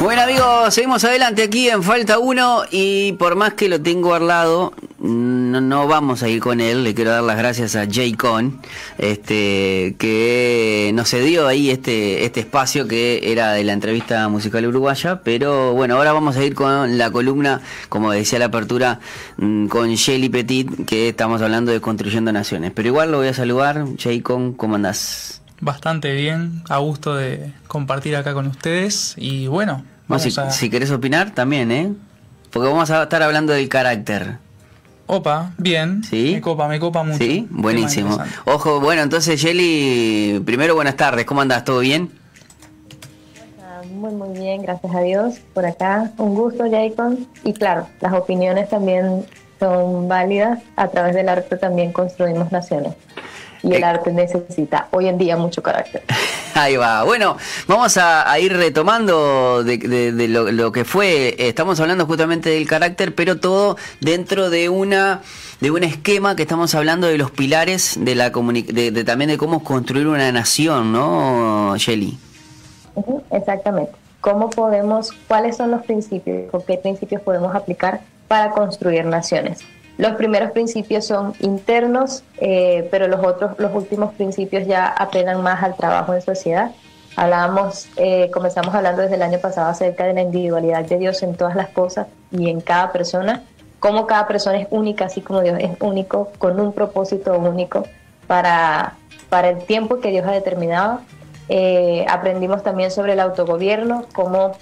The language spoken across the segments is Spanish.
Bueno amigos, seguimos adelante aquí en Falta 1 y por más que lo tengo al lado, no, vamos a ir con él, le quiero dar las gracias a Jay Con, este, que nos cedió ahí este, este espacio que era de la entrevista musical uruguaya, pero bueno, ahora vamos a ir con la columna, como decía la apertura, mm, con Shelly Petit, que estamos hablando de Construyendo Naciones, pero igual lo voy a saludar, Jay Con, ¿cómo andás? Bastante bien, a gusto de compartir acá con ustedes y bueno, si, querés opinar, también, ¿eh? Porque vamos a estar hablando del carácter. Opa, bien. Sí. Me copa, me copa mucho. Sí, buenísimo. Ojo, bueno, entonces, Jelly, primero buenas tardes. ¿Cómo andás? ¿Todo bien? Muy, muy bien, gracias a Dios. Por acá, un gusto, Jacob. Y claro, las opiniones también son válidas. A través del arte también construimos naciones y el eh, arte necesita hoy en día mucho carácter. Ahí va. Bueno, vamos a, ir retomando de, lo, que fue. Estamos hablando justamente del carácter, pero todo dentro de una de un esquema que estamos hablando de los pilares de la de, también de cómo construir una nación, ¿no, Shelly? exactamente. ¿Cómo podemos, cuáles son los principios, o qué principios podemos aplicar para construir naciones? Los primeros principios son internos, eh, pero los otros, los últimos principios ya apelan más al trabajo en sociedad. Hablábamos, eh, comenzamos hablando desde el año pasado acerca de la individualidad de Dios en todas las cosas y en cada persona, cómo cada persona es única, así como Dios es único, con un propósito único para, para el tiempo que Dios ha determinado. Eh, aprendimos también sobre el autogobierno, cómo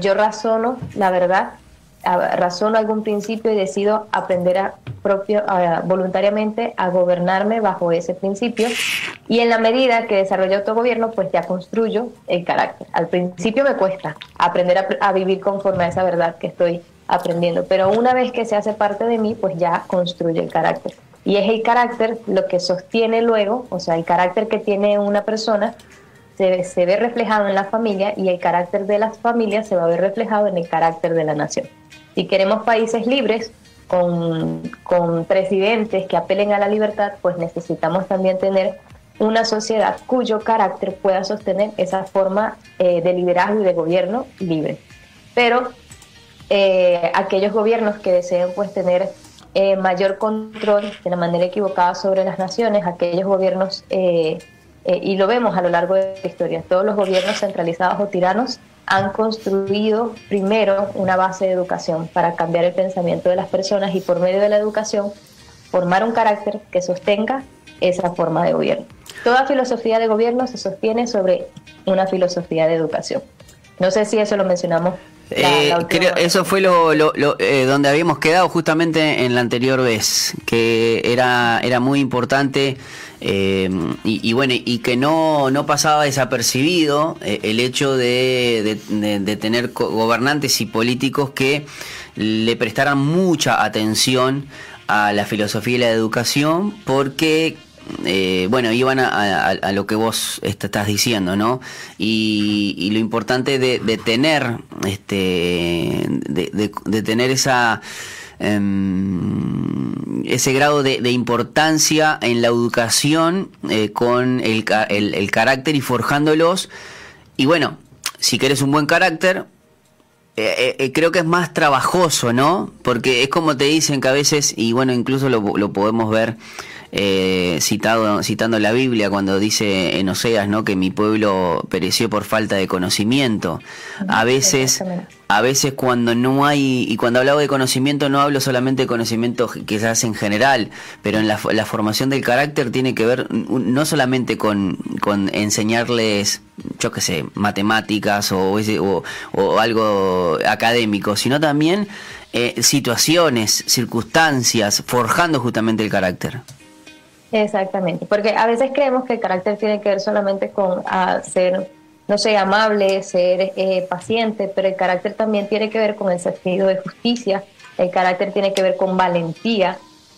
yo razono la verdad razono algún principio y decido aprender a propio, voluntariamente a gobernarme bajo ese principio y en la medida que desarrollo autogobierno pues ya construyo el carácter. Al principio me cuesta aprender a, a, vivir conforme a esa verdad que estoy aprendiendo, pero una vez que se hace parte de mí pues ya construye el carácter. Y es el carácter lo que sostiene luego, o sea, el carácter que tiene una persona se, se ve reflejado en la familia y el carácter de las familias se va a ver reflejado en el carácter de la nación. Si queremos países libres, con, presidentes que apelen a la libertad, pues necesitamos también tener una sociedad cuyo carácter pueda sostener esa forma eh, de liderazgo y de gobierno libre. Pero eh, aquellos gobiernos que deseen pues tener eh, mayor control de la manera equivocada sobre las naciones, aquellos gobiernos, y lo vemos a lo largo de la historia, todos los gobiernos centralizados o tiranos han construido primero una base de educación para cambiar el pensamiento de las personas y por medio de la educación formar un carácter que sostenga esa forma de gobierno. Toda filosofía de gobierno se sostiene sobre una filosofía de educación. No sé si eso lo mencionamos. Eh, eso fue lo, eh, donde habíamos quedado justamente en la anterior vez, que era, era muy importante eh, y, bueno, y que no, no pasaba desapercibido el hecho de, tener gobernantes y políticos que le prestaran mucha atención a la filosofía y la educación porque eh, bueno, iban a, lo que vos estás diciendo, ¿no? Y, lo importante de, tener, este, de tener esa Em, ese grado de, importancia en la educación eh, con el, el, carácter y forjándolos. Y bueno, si querés un buen carácter, eh, eh, creo que es más trabajoso, ¿no? Porque es como te dicen que a veces, y bueno, incluso lo, lo podemos ver eh, citado, citando la Biblia cuando dice en Oseas ¿no? que mi pueblo pereció por falta de conocimiento. A veces, a veces cuando no hay, y cuando hablo de conocimiento no hablo solamente de conocimiento que se hace en general, pero en la, formación del carácter tiene que ver no solamente con, con enseñarles, yo qué sé, matemáticas o, o, algo académico, sino también eh, situaciones, circunstancias, forjando justamente el carácter. Exactamente, porque a veces creemos que el carácter tiene que ver solamente con ah, ser, no sé, amable, ser eh, paciente, pero el carácter también tiene que ver con el sentido de justicia, el carácter tiene que ver con valentía,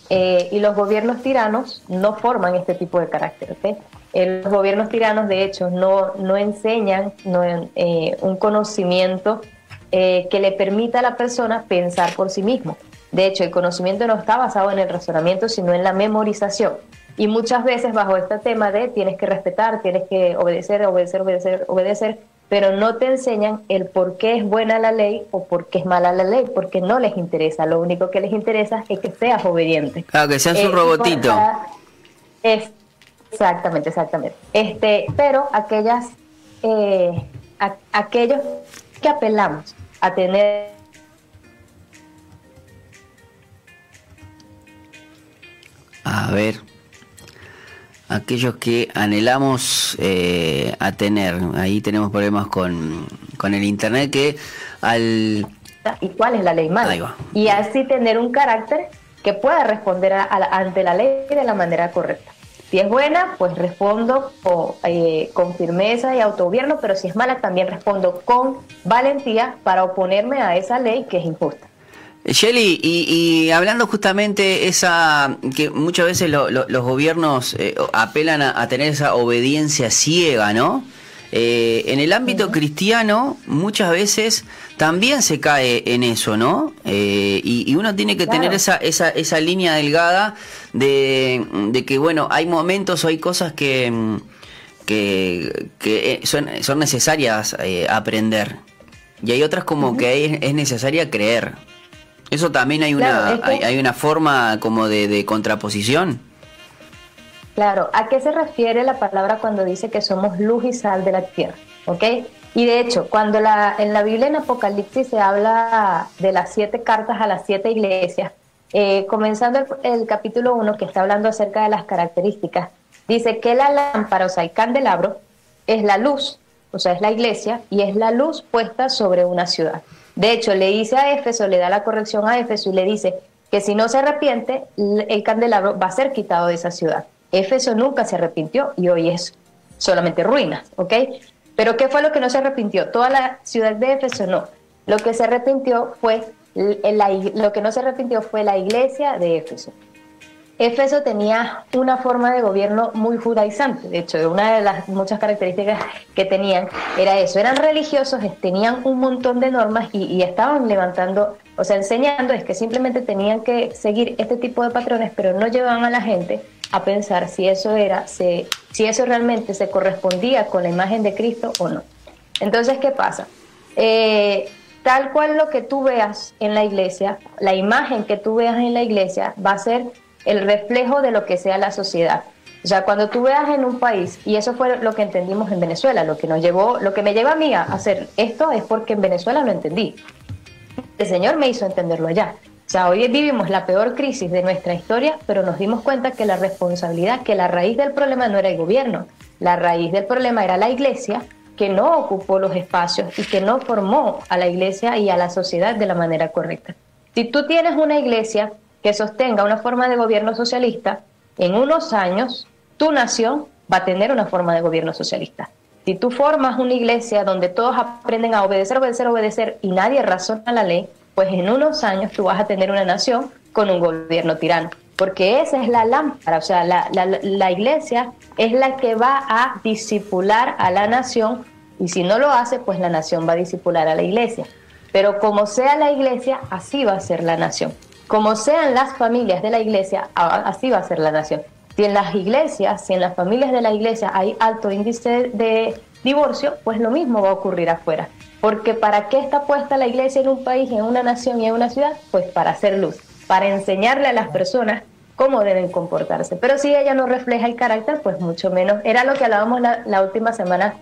eh, y los gobiernos tiranos no forman este tipo de carácter. Eh, los gobiernos tiranos, de hecho, no, no enseñan no, un conocimiento que le permita a la persona pensar por sí mismo. De hecho, el conocimiento no está basado en el razonamiento, sino en la memorización. Y muchas veces bajo este tema de tienes que respetar, tienes que obedecer, obedecer, obedecer, obedecer, pero no te enseñan el por qué es buena la ley o por qué es mala la ley, porque no les interesa. Lo único que les interesa es que seas obediente. Claro, que seas un eh, robotito. Es, exactamente, exactamente. Este, pero aquellas, eh, aquellos que apelamos a tener a ver, aquellos que anhelamos eh, a tener, ahí tenemos problemas con, con el Internet que al... ¿Y cuál es la ley mala? Y así tener un carácter que pueda responder ante la ley de la manera correcta. Si es buena, pues respondo eh, con firmeza y autogobierno, pero si es mala, también respondo con valentía para oponerme a esa ley que es injusta. Shelly, y, hablando justamente esa que muchas veces los gobiernos eh, apelan a, tener esa obediencia ciega, ¿no? Eh, en el ámbito cristiano muchas veces también se cae en eso, ¿no? Eh, y, uno tiene que tener esa, esa, esa línea delgada de, que, bueno, hay momentos o hay cosas que, que, son, son necesarias aprender. Y hay otras como que es necesaria creer. Eso también hay una, hay, una forma como de, contraposición. Claro, ¿a qué se refiere la palabra cuando dice que somos luz y sal de la tierra? ¿Ok? Y de hecho, cuando la, en la Biblia en Apocalipsis se habla de las siete cartas a las siete iglesias, eh, comenzando el, capítulo 1 que está hablando acerca de las características, dice que la lámpara, o sea, el candelabro, es la luz, o sea, es la iglesia, y es la luz puesta sobre una ciudad. De hecho, le dice a Éfeso, le da la corrección a Éfeso y le dice que si no se arrepiente, el candelabro va a ser quitado de esa ciudad. Éfeso nunca se arrepintió y hoy es solamente ruinas, ¿ok? Pero ¿qué fue lo que no se arrepintió? Toda la ciudad de Éfeso no. Lo que se arrepintió fue lo que no se arrepintió fue la iglesia de Éfeso. Éfeso tenía una forma de gobierno muy judaizante. De hecho, una de las muchas características que tenían era eso. Eran religiosos, tenían un montón de normas y, estaban levantando, o sea, enseñando es que simplemente tenían que seguir este tipo de patrones, pero no llevaban a la gente a pensar si eso era, si, eso realmente se correspondía con la imagen de Cristo o no. Entonces, ¿qué pasa? Eh, tal cual lo que tú veas en la iglesia, la imagen que tú veas en la iglesia va a ser el reflejo de lo que sea la sociedad. O sea, cuando tú veas en un país, y eso fue lo que entendimos en Venezuela, lo que nos llevó, lo que me lleva a mí a hacer esto es porque en Venezuela lo entendí. El Señor me hizo entenderlo allá. O sea, hoy vivimos la peor crisis de nuestra historia, pero nos dimos cuenta que la responsabilidad, que la raíz del problema no era el gobierno, la raíz del problema era la iglesia que no ocupó los espacios y que no formó a la iglesia y a la sociedad de la manera correcta. Si tú tienes una iglesia que sostenga una forma de gobierno socialista, en unos años tu nación va a tener una forma de gobierno socialista. Si tú formas una iglesia donde todos aprenden a obedecer, obedecer, obedecer y nadie razona la ley, pues en unos años tú vas a tener una nación con un gobierno tirano. Porque esa es la lámpara, o sea, la, iglesia es la que va a disipular a la nación y si no lo hace, pues la nación va a disipular a la iglesia. Pero como sea la iglesia, así va a ser la nación como sean las familias de la iglesia, así va a ser la nación. Si en las iglesias, si en las familias de la iglesia hay alto índice de divorcio, pues lo mismo va a ocurrir afuera. Porque ¿para qué está puesta la iglesia en un país, en una nación y en una ciudad? Pues para hacer luz, para enseñarle a las personas cómo deben comportarse. Pero si ella no refleja el carácter, pues mucho menos. Era lo que hablábamos la última semana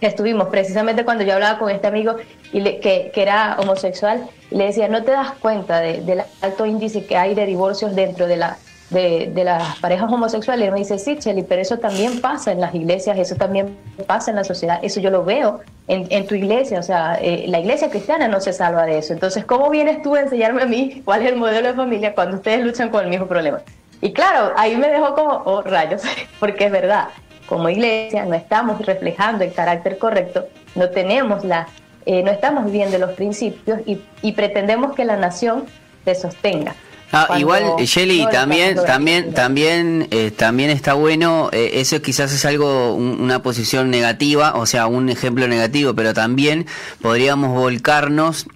estuvimos, precisamente cuando yo hablaba con este amigo y que, que, era homosexual, le decía, ¿no te das cuenta del alto índice que hay de divorcios dentro de, la, de, de las parejas homosexuales? Y me dice, sí, Chely, pero eso también pasa en las iglesias, eso también pasa en la sociedad, eso yo lo veo en, en tu iglesia, o sea, eh, la iglesia cristiana no se salva de eso. Entonces, ¿cómo vienes tú a enseñarme a mí cuál es el modelo de familia cuando ustedes luchan con el mismo problema? Y claro, ahí me dejó como, oh, rayos, porque es verdad como iglesia no estamos reflejando el carácter correcto, no tenemos la, eh, no estamos viviendo los principios y, pretendemos que la nación se sostenga. Ah, igual, Shelly, también, también, también, eh, también está bueno, eh, eso quizás es algo, una posición negativa, o sea, un ejemplo negativo, pero también podríamos volcarnos,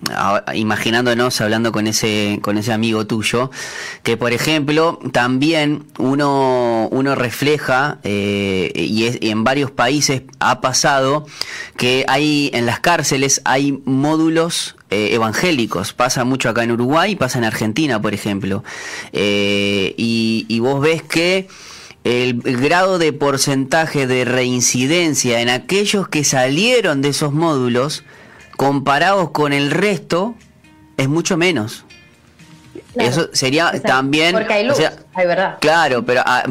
imaginándonos, hablando con ese, con ese amigo tuyo, que por ejemplo, también uno, uno refleja, eh, y, es, y en varios países ha pasado, que hay, en las cárceles hay módulos eh, evangélicos. Pasa mucho acá en Uruguay, pasa en Argentina, por ejemplo. Eh, y, vos ves que el, grado de porcentaje de reincidencia en aquellos que salieron de esos módulos, comparados con el resto, es mucho menos. Eso sería también. Porque hay luz, Claro, pero ah,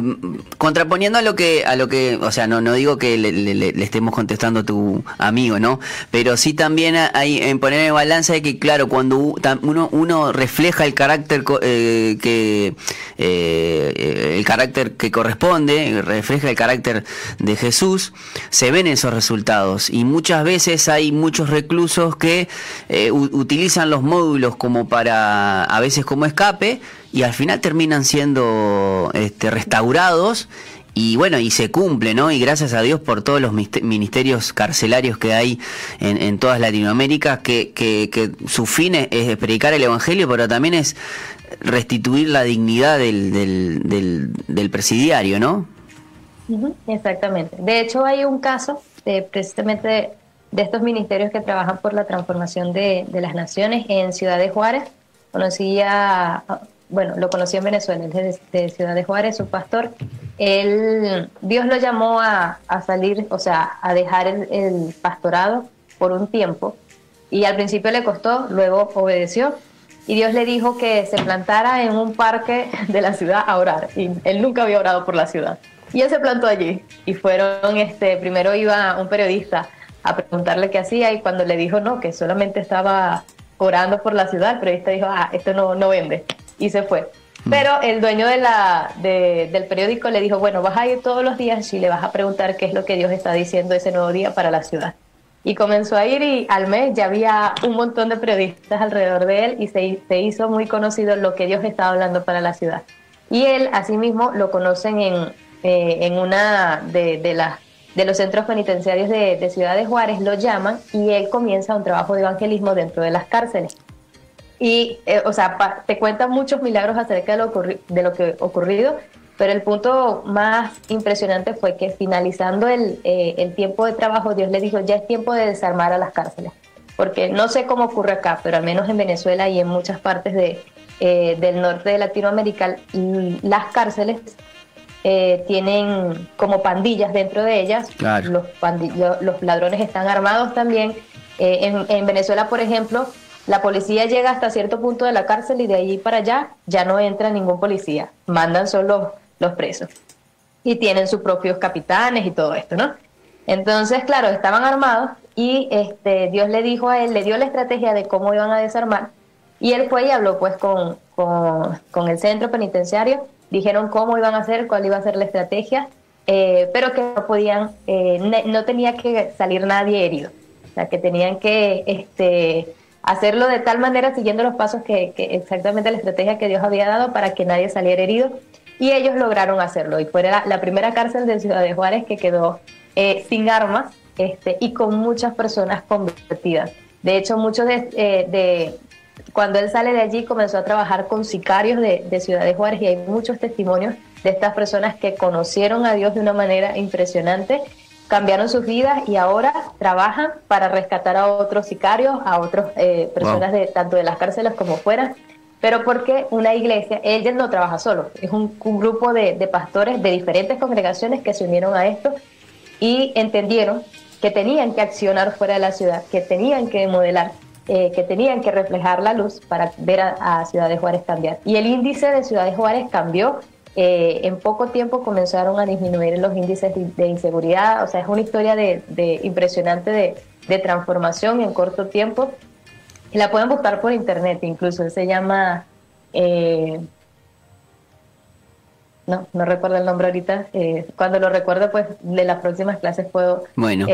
contraponiendo a lo que, a lo que, o sea, no, no digo que le, estemos contestando a tu amigo, ¿no? Pero sí también hay en poner en balanza de que, claro, cuando uno, uno refleja el carácter eh, que eh, el carácter que corresponde, refleja el carácter de Jesús, se ven esos resultados. Y muchas veces hay muchos reclusos que eh, utilizan los módulos como para, a veces como escape y al final terminan siendo este, restaurados y bueno, y se cumple, ¿no? Y gracias a Dios por todos los ministerios carcelarios que hay en, en toda Latinoamérica, que, que, su fin es, predicar el Evangelio, pero también es restituir la dignidad del, del, del, presidiario, ¿no? Exactamente. De hecho, hay un caso de, precisamente de, estos ministerios que trabajan por la transformación de, las naciones en Ciudad de Juárez, conocía, bueno, lo conocí en Venezuela, de, Ciudad de Juárez, su pastor. Él, Dios lo llamó a, salir, o sea, a dejar el, pastorado por un tiempo. Y al principio le costó, luego obedeció. Y Dios le dijo que se plantara en un parque de la ciudad a orar. Y él nunca había orado por la ciudad. Y él se plantó allí. Y fueron, este, primero iba un periodista a preguntarle qué hacía y cuando le dijo no, que solamente estaba orando por la ciudad, el periodista dijo, ah, esto no, no vende, y se fue. Mm. Pero el dueño de la, del periódico le dijo, bueno, vas a ir todos los días y le vas a preguntar qué es lo que Dios está diciendo ese nuevo día para la ciudad. Y comenzó a ir y al mes ya había un montón de periodistas alrededor de él y se, se hizo muy conocido lo que Dios estaba hablando para la ciudad. Y él, asimismo, lo conocen en, eh, en una de, de las de los centros penitenciarios de, Ciudad de Juárez, lo llaman y él comienza un trabajo de evangelismo dentro de las cárceles. Y, eh, o sea, te cuentan muchos milagros acerca de lo, de lo que ocurrido, pero el punto más impresionante fue que finalizando el, eh, el, tiempo de trabajo, Dios le dijo, ya es tiempo de desarmar a las cárceles. Porque no sé cómo ocurre acá, pero al menos en Venezuela y en muchas partes de, eh, del norte de Latinoamérica, las cárceles eh, tienen como pandillas dentro de ellas. Los, los ladrones están armados también. Eh, en, Venezuela, por ejemplo, la policía llega hasta cierto punto de la cárcel y de allí para allá ya no entra ningún policía. Mandan solo los presos. Y tienen sus propios capitanes y todo esto, ¿no? Entonces, claro, estaban armados y este, Dios le dijo a él, le dio la estrategia de cómo iban a desarmar. Y él fue y habló pues con, con, el centro penitenciario dijeron cómo iban a hacer, cuál iba a ser la estrategia, eh, pero que no podían, eh, no tenía que salir nadie herido, o sea, que tenían que este, hacerlo de tal manera siguiendo los pasos que, exactamente la estrategia que Dios había dado para que nadie saliera herido, y ellos lograron hacerlo, y fue la, primera cárcel de Ciudad de Juárez que quedó eh, sin armas este, y con muchas personas convertidas. De hecho, muchos de, cuando él sale de allí comenzó a trabajar con sicarios de, Ciudad de Juárez y hay muchos testimonios de estas personas que conocieron a Dios de una manera impresionante, cambiaron sus vidas y ahora trabajan para rescatar a otros sicarios, a otras eh, personas de tanto de las cárceles como fuera. Pero porque una iglesia, ella no trabaja solo, es un, grupo de, de pastores de diferentes congregaciones que se unieron a esto y entendieron que tenían que accionar fuera de la ciudad, que tenían que modelar eh, que tenían que reflejar la luz para ver a, Ciudad de Juárez cambiar. Y el índice de Ciudad de Juárez cambió. Eh, en poco tiempo comenzaron a disminuir los índices de, inseguridad. O sea, es una historia de, impresionante de, transformación en corto tiempo. La pueden buscar por internet incluso. Se llama... Eh, no, no recuerdo el nombre ahorita. cuando lo recuerdo, pues de las próximas clases puedo, bueno.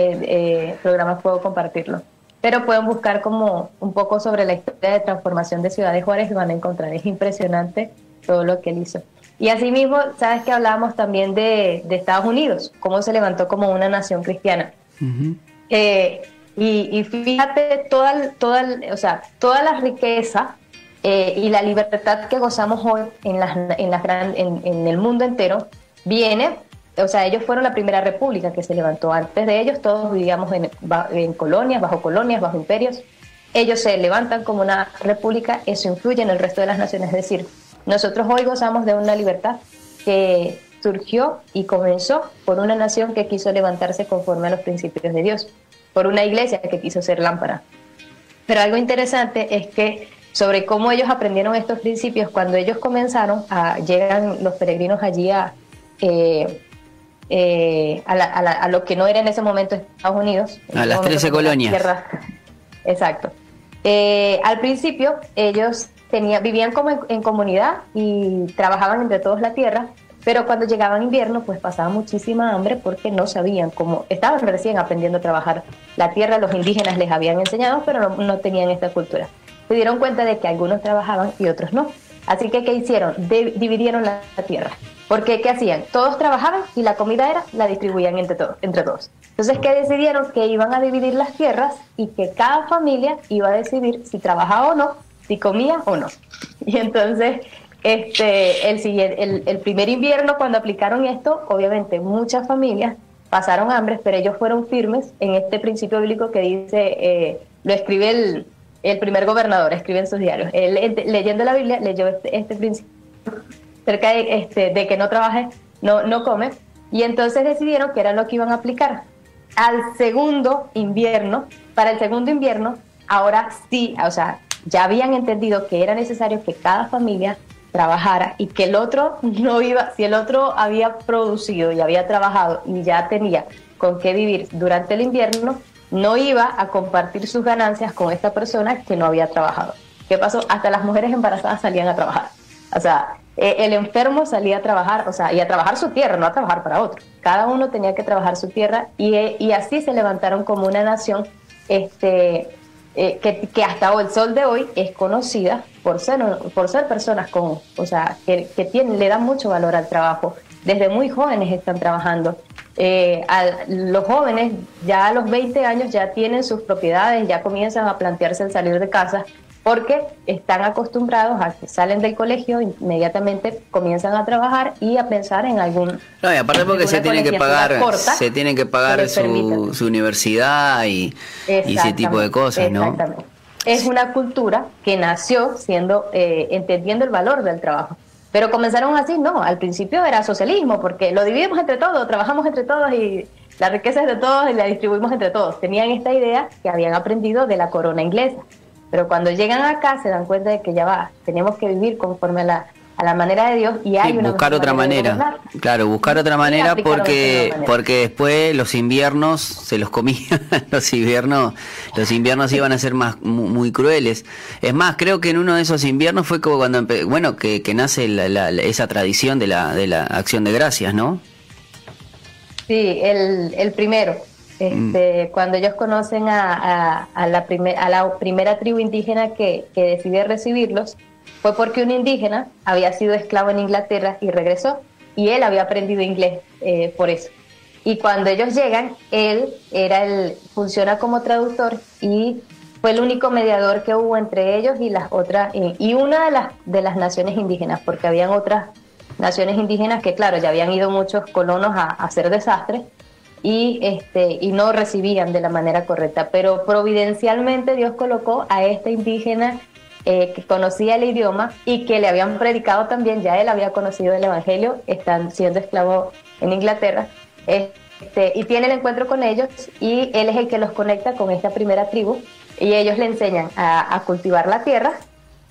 programas puedo compartirlo. pero pueden buscar como un poco sobre la historia de transformación de Ciudad de Juárez y van a encontrar, es impresionante todo lo que él hizo. Y asimismo, sabes que hablábamos también de, Estados Unidos, cómo se levantó como una nación cristiana. Eh, y, fíjate, toda, toda, o sea, toda la riqueza eh, y la libertad que gozamos hoy en, las, en, las en, en el mundo entero viene o sea, ellos fueron la primera república que se levantó. Antes de ellos todos vivíamos en, en, colonias, bajo colonias, bajo imperios. Ellos se levantan como una república, eso influye en el resto de las naciones. Es decir, nosotros hoy gozamos de una libertad que surgió y comenzó por una nación que quiso levantarse conforme a los principios de Dios, por una iglesia que quiso ser lámpara. Pero algo interesante es que sobre cómo ellos aprendieron estos principios, cuando ellos comenzaron, a, llegan los peregrinos allí a, eh, eh, a, lo que no era en ese momento Estados Unidos. A las 13 colonias. Exacto. Eh, al principio ellos tenía, vivían como en, comunidad y trabajaban entre todos la tierra, pero cuando llegaban invierno pues pasaban muchísima hambre porque no sabían cómo, estaban recién aprendiendo a trabajar la tierra, los indígenas les habían enseñado, pero no, tenían esta cultura. Se dieron cuenta de que algunos trabajaban y otros no. Así que, ¿qué hicieron? dividieron la tierra. Porque, ¿qué hacían? Todos trabajaban y la comida era, la distribuían entre, todos, entre todos. Entonces, ¿qué decidieron? Que iban a dividir las tierras y que cada familia iba a decidir si trabajaba o no, si comía o no. Y entonces, este, el, el, primer invierno, cuando aplicaron esto, obviamente muchas familias pasaron hambre, pero ellos fueron firmes en este principio bíblico que dice, eh, lo escribe el, el, primer gobernador, escribe en sus diarios. Él, leyendo la Biblia, leyó este, este principio cerca de, este, de que no trabaje, no, no come. Y entonces decidieron que era lo que iban a aplicar. Al segundo invierno, para el segundo invierno, ahora sí, o sea, ya habían entendido que era necesario que cada familia trabajara y que el otro no iba, si el otro había producido y había trabajado y ya tenía con qué vivir durante el invierno, no iba a compartir sus ganancias con esta persona que no había trabajado. ¿Qué pasó? Hasta las mujeres embarazadas salían a trabajar. O sea, eh, el enfermo salía a trabajar, o sea, y a trabajar su tierra, no a trabajar para otro. Cada uno tenía que trabajar su tierra y, eh, y así se levantaron como una nación este, eh, que, que, hasta el sol de hoy es conocida por ser, por ser personas con, o sea, que, que tienen, le dan mucho valor al trabajo. Desde muy jóvenes están trabajando. a los jóvenes ya a los 20 años ya tienen sus propiedades, ya comienzan a plantearse el salir de casa porque están acostumbrados a que salen del colegio, inmediatamente comienzan a trabajar y a pensar en algún... No, y aparte porque se tienen que pagar, se tienen que pagar su, su, universidad y, ese tipo de cosas, ¿no? Exactamente. Es una cultura que nació siendo, eh, entendiendo el valor del trabajo. Pero comenzaron así, no, al principio era socialismo, porque lo dividimos entre todos, trabajamos entre todos y la riqueza es de todos y la distribuimos entre todos. Tenían esta idea que habían aprendido de la corona inglesa. Pero cuando llegan acá se dan cuenta de que ya va, tenemos que vivir conforme a la, a la manera de Dios y hay una buscar otra manera, claro buscar otra manera porque porque después los inviernos se los comían los inviernos los inviernos iban a ser más muy, crueles. Es más creo que en uno de esos inviernos fue como cuando bueno que, que nace esa tradición de la de la acción de gracias no sí el, el primero este, Cuando ellos conocen a, a, la a, la primera tribu indígena que, que decide recibirlos, fue porque un indígena había sido esclavo en Inglaterra y regresó, y él había aprendido inglés eh, por eso. Y cuando ellos llegan, él era el, funciona como traductor y fue el único mediador que hubo entre ellos y las otras, y una de las, de las naciones indígenas, porque habían otras naciones indígenas que, claro, ya habían ido muchos colonos a, a hacer desastres, y, este, y no recibían de la manera correcta. Pero providencialmente Dios colocó a este indígena eh, que conocía el idioma y que le habían predicado también, ya él había conocido el Evangelio, están siendo esclavo en Inglaterra, este, y tiene el encuentro con ellos y él es el que los conecta con esta primera tribu y ellos le enseñan a, cultivar la tierra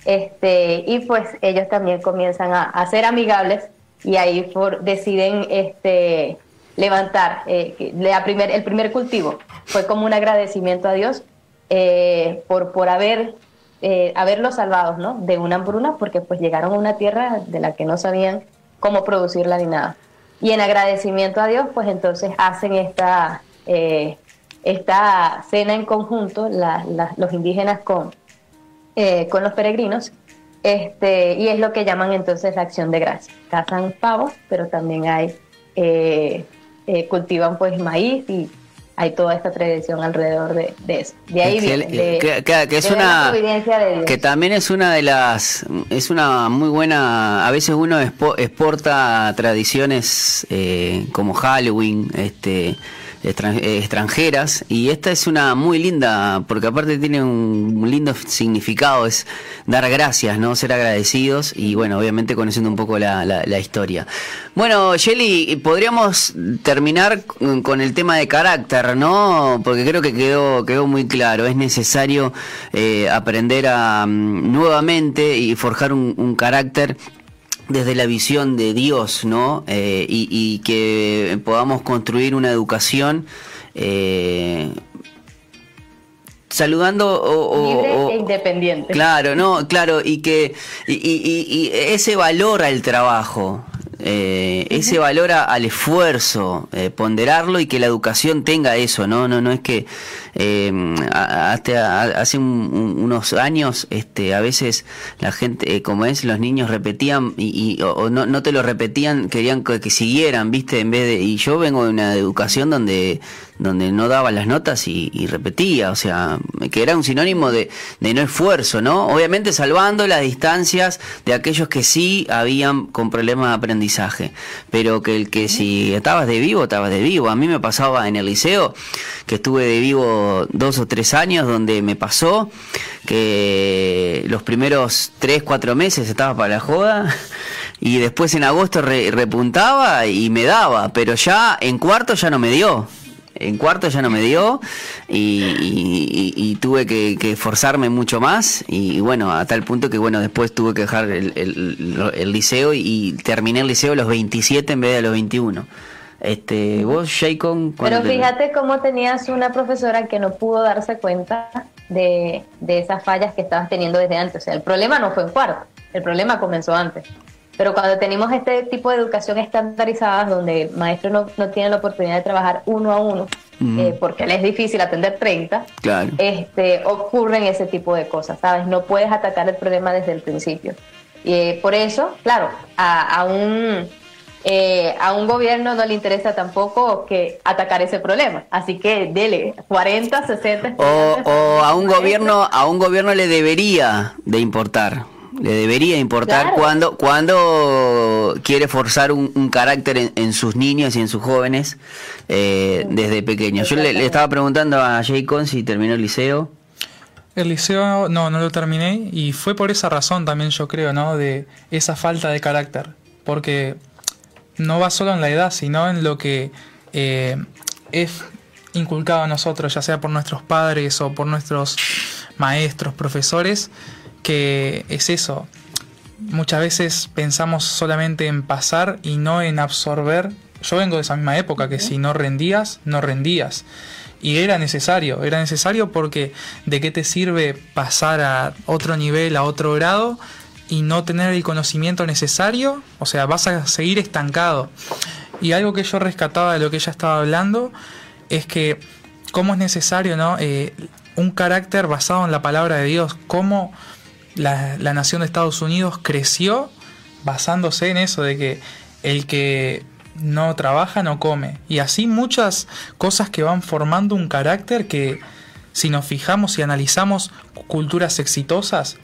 este, y pues ellos también comienzan a, ser amigables y ahí deciden este, levantar eh, el primer cultivo. Fue como un agradecimiento a Dios eh, por, por haber, eh, haberlos salvado ¿no? de una hambruna, porque pues llegaron a una tierra de la que no sabían cómo producirla ni nada. Y en agradecimiento a Dios, pues entonces hacen esta, esta cena en conjunto, los indígenas con, con los peregrinos, este, y es lo que llaman entonces la acción de gracia. Cazan pavos, pero también hay, eh, cultivan pues maíz y hay toda esta tradición alrededor de, eso. De ahí viene, que, es una que también es una de las es una muy buena. A veces uno exporta tradiciones eh, como Halloween, este extranjeras y esta es una muy linda porque aparte tiene un lindo significado es dar gracias no ser agradecidos y bueno obviamente conociendo un poco la, la, historia. Bueno Shelly podríamos terminar con el tema de carácter no porque creo que quedó quedó muy claro es necesario eh, aprender a mm, nuevamente y forjar un carácter desde la visión de Dios, ¿no? Eh, y, que podamos construir una educación eh, saludando o, e independiente. Claro, no, claro, y que y, ese valor al trabajo, eh, ese valor al esfuerzo, eh, ponderarlo y que la educación tenga eso, ¿no? No, no es que eh, hasta hace unos años, este, a veces la gente, como es, los niños repetían y, o, no, no te lo repetían, querían que, que, siguieran, viste, en vez de, y yo vengo de una educación donde donde no daba las notas y, repetía, o sea, que era un sinónimo de, de, no esfuerzo, ¿no? Obviamente salvando las distancias de aquellos que sí habían con problemas de aprendizaje, pero que el que si estabas de vivo, estabas de vivo. A mí me pasaba en el liceo, que estuve de vivo dos o tres años, donde me pasó que los primeros tres, cuatro meses estaba para la joda y después en agosto repuntaba y me daba, pero ya en cuarto ya no me dio en cuarto ya no me dio y, tuve que, que, forzarme mucho más y, bueno, a tal punto que bueno, después tuve que dejar el, liceo y, terminé el liceo a los 27 en vez de a los 21. Este, vos, Shaycon, Pero fíjate cómo tenías una profesora que no pudo darse cuenta de, de esas fallas que estabas teniendo desde antes. O sea, el problema no fue en cuarto, el problema comenzó antes. Pero cuando tenemos este tipo de educación estandarizada, donde el maestro no, no tiene la oportunidad de trabajar uno a uno, eh, porque le es difícil atender 30, este, ocurren ese tipo de cosas, ¿sabes? No puedes atacar el problema desde el principio. Y eh, por eso, claro, a, a un... Eh, a un gobierno no le interesa tampoco que atacar ese problema. Así que dele 40, 60. O, o a un gobierno, a un gobierno le debería de importar le debería importar cuando, cuando quiere forzar un, carácter en, sus niños y en sus jóvenes eh, desde pequeños. Yo le, estaba preguntando a Jaycon si terminó el liceo. El liceo no, no lo terminé y fue por esa razón también yo creo, ¿no? De esa falta de carácter. Porque no va solo en la edad, sino en lo que eh, es inculcado a nosotros, ya sea por nuestros padres o por nuestros maestros, profesores, que es eso. Muchas veces pensamos solamente en pasar y no en absorber. Yo vengo de esa misma época que si no rendías, no rendías. Y era necesario, era necesario porque de qué te sirve pasar a otro nivel, a otro grado y no tener el conocimiento necesario, o sea, vas a seguir estancado. Y algo que yo rescataba de lo que ella estaba hablando es que cómo es necesario, ¿no? Eh, un carácter basado en la palabra de Dios, cómo la, nación de Estados Unidos creció basándose en eso, de que el que no trabaja no come. Y así muchas cosas que van formando un carácter que si nos fijamos y analizamos culturas exitosas,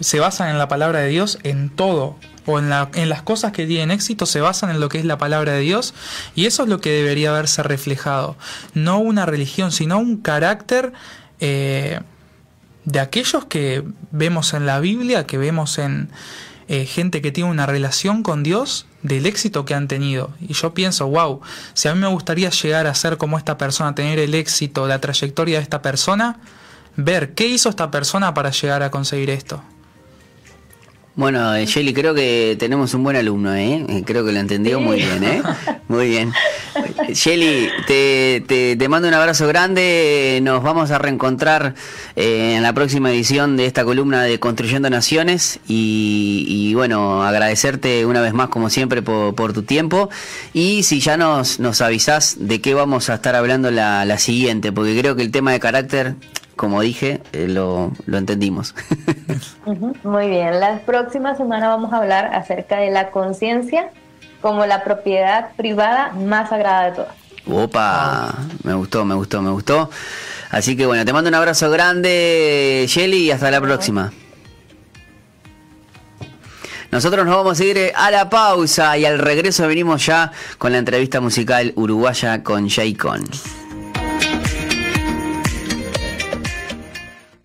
se basan en la palabra de Dios en todo. O en, la, en las cosas que tienen éxito se basan en lo que es la palabra de Dios. Y eso es lo que debería haberse reflejado. No una religión, sino un carácter eh, de aquellos que vemos en la Biblia, que vemos en eh, gente que tiene una relación con Dios, del éxito que han tenido. Y yo pienso, wow, si a mí me gustaría llegar a ser como esta persona, tener el éxito, la trayectoria de esta persona, ver qué hizo esta persona para llegar a conseguir esto. Bueno, eh, Shelly, creo que tenemos un buen alumno, ¿eh? ¿eh? Creo que lo entendió muy bien, ¿eh? Muy bien. Shelly, te, te, mando un abrazo grande. Nos vamos a reencontrar eh, en la próxima edición de esta columna de Construyendo Naciones. Y, bueno, agradecerte una vez más, como siempre, por, tu tiempo. Y si ya nos, nos avisás de qué vamos a estar hablando la, la siguiente, porque creo que el tema de carácter como dije, eh, lo, lo, entendimos. Muy bien, la próxima semana vamos a hablar acerca de la conciencia como la propiedad privada más sagrada de todas. Opa, me gustó, me gustó, me gustó. Así que bueno, te mando un abrazo grande, Shelly, y hasta la próxima. Nosotros nos vamos a ir eh, a la pausa y al regreso venimos ya con la entrevista musical uruguaya con Jay Con.